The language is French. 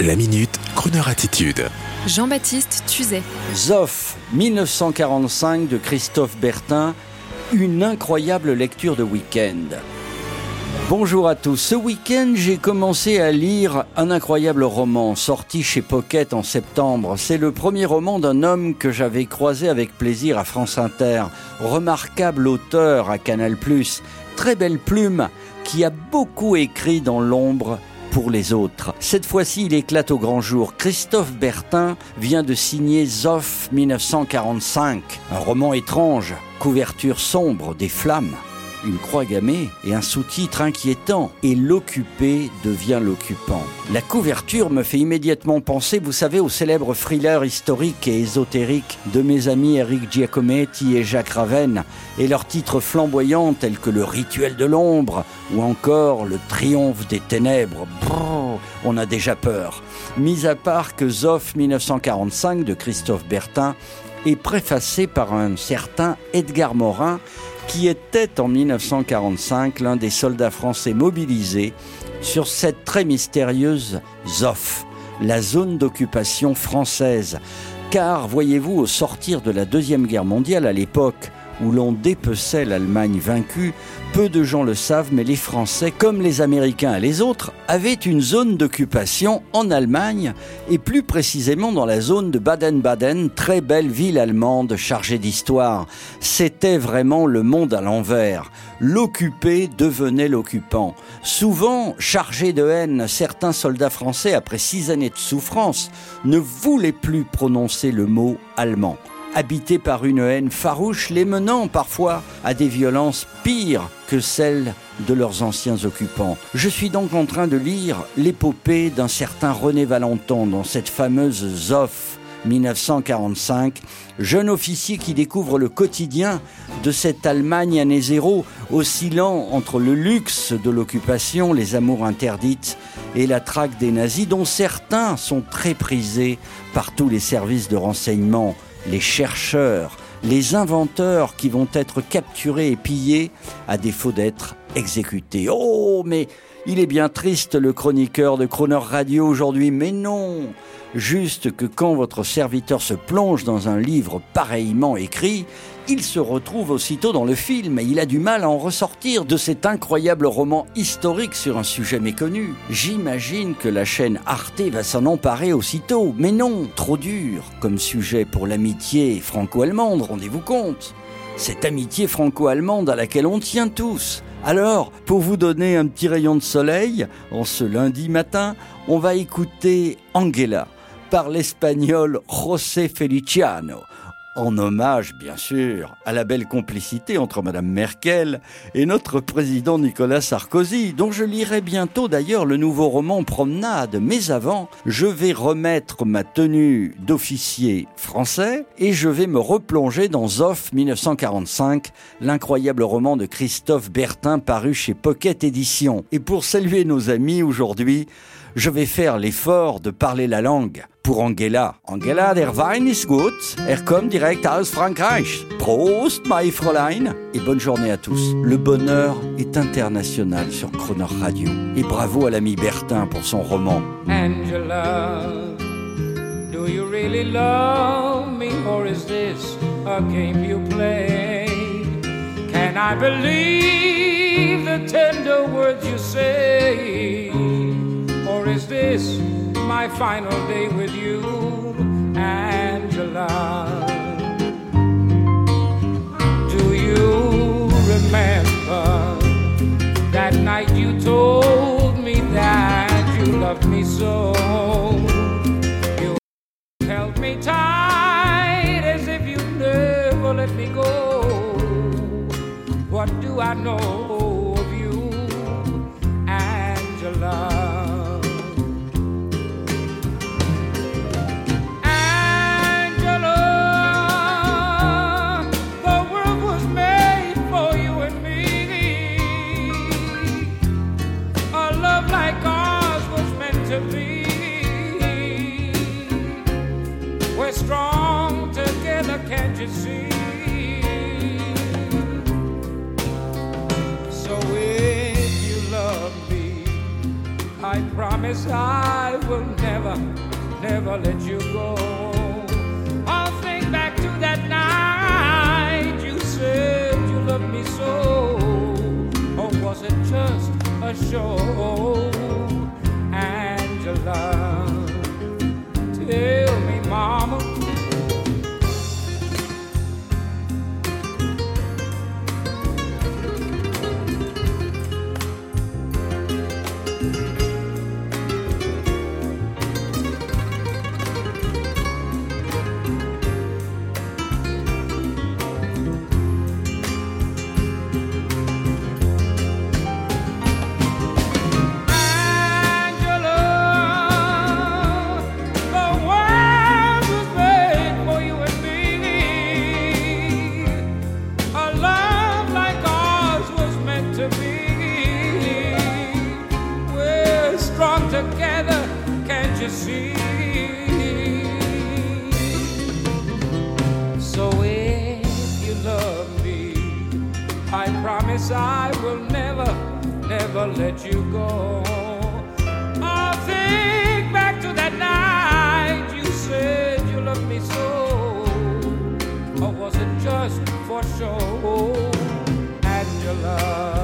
La minute, Kroneur attitude. Jean-Baptiste Tuzet. Zoff, 1945 de Christophe Bertin, une incroyable lecture de week-end. Bonjour à tous. Ce week-end, j'ai commencé à lire un incroyable roman sorti chez Pocket en septembre. C'est le premier roman d'un homme que j'avais croisé avec plaisir à France Inter. Remarquable auteur à Canal+, très belle plume, qui a beaucoup écrit dans l'ombre pour les autres. Cette fois-ci, il éclate au grand jour. Christophe Bertin vient de signer Zoff 1945, un roman étrange, couverture sombre, des flammes une croix gammée et un sous-titre inquiétant. Et l'occupé devient l'occupant. La couverture me fait immédiatement penser, vous savez, au célèbre thriller historique et ésotérique de mes amis Eric Giacometti et Jacques Ravenne, et leurs titres flamboyants tels que Le Rituel de l'ombre ou encore Le Triomphe des ténèbres. on a déjà peur. Mis à part que Zoff 1945 de Christophe Bertin est préfacé par un certain Edgar Morin qui était en 1945 l'un des soldats français mobilisés sur cette très mystérieuse ZOF, la zone d'occupation française. Car, voyez-vous, au sortir de la Deuxième Guerre mondiale, à l'époque où l'on dépeçait l'Allemagne vaincue, peu de gens le savent, mais les Français, comme les Américains et les autres, avaient une zone d'occupation en Allemagne, et plus précisément dans la zone de Baden-Baden, très belle ville allemande chargée d'histoire. C'était vraiment le monde à l'envers. L'occupé devenait l'occupant. Souvent, chargés de haine, certains soldats français, après six années de souffrance, ne voulaient plus prononcer le mot allemand habités par une haine farouche, les menant parfois à des violences pires que celles de leurs anciens occupants. Je suis donc en train de lire l'épopée d'un certain René Valenton dans cette fameuse Zoff 1945, jeune officier qui découvre le quotidien de cette Allemagne année zéro, oscillant entre le luxe de l'occupation, les amours interdites et la traque des nazis, dont certains sont très prisés par tous les services de renseignement les chercheurs, les inventeurs qui vont être capturés et pillés à défaut d'être exécutés. Oh, mais il est bien triste le chroniqueur de Croner Radio aujourd'hui, mais non Juste que quand votre serviteur se plonge dans un livre pareillement écrit, il se retrouve aussitôt dans le film et il a du mal à en ressortir de cet incroyable roman historique sur un sujet méconnu. J'imagine que la chaîne Arte va s'en emparer aussitôt, mais non, trop dur comme sujet pour l'amitié franco-allemande, rendez-vous compte. Cette amitié franco-allemande à laquelle on tient tous. Alors, pour vous donner un petit rayon de soleil, en ce lundi matin, on va écouter Angela par l'espagnol José Feliciano, en hommage bien sûr à la belle complicité entre Madame Merkel et notre président Nicolas Sarkozy, dont je lirai bientôt d'ailleurs le nouveau roman Promenade. Mais avant, je vais remettre ma tenue d'officier français et je vais me replonger dans Zoff 1945, l'incroyable roman de Christophe Bertin paru chez Pocket Édition. Et pour saluer nos amis aujourd'hui, je vais faire l'effort de parler la langue pour Angela. Angela, der Wein ist gut. Er kommt direkt aus Frankreich. Prost, my Fräulein. Et bonne journée à tous. Le bonheur est international sur Croner Radio. Et bravo à l'ami Bertin pour son roman. Angela, do you really love me or is this a game you play? Can I believe the tender words you say? Or is this my final day with you, Angela? Do you remember that night you told me that you loved me so? You held me tight as if you never let me go. What do I know strong together, can't you see? So if you love me, I promise. I will never, never let you go. I'll think back to that night you said you loved me so. Or was it just a show? Angela, your love. Take you see? So if you love me, I promise I will never, never let you go. I'll think back to that night you said you loved me so. Or was it just for show? Angela,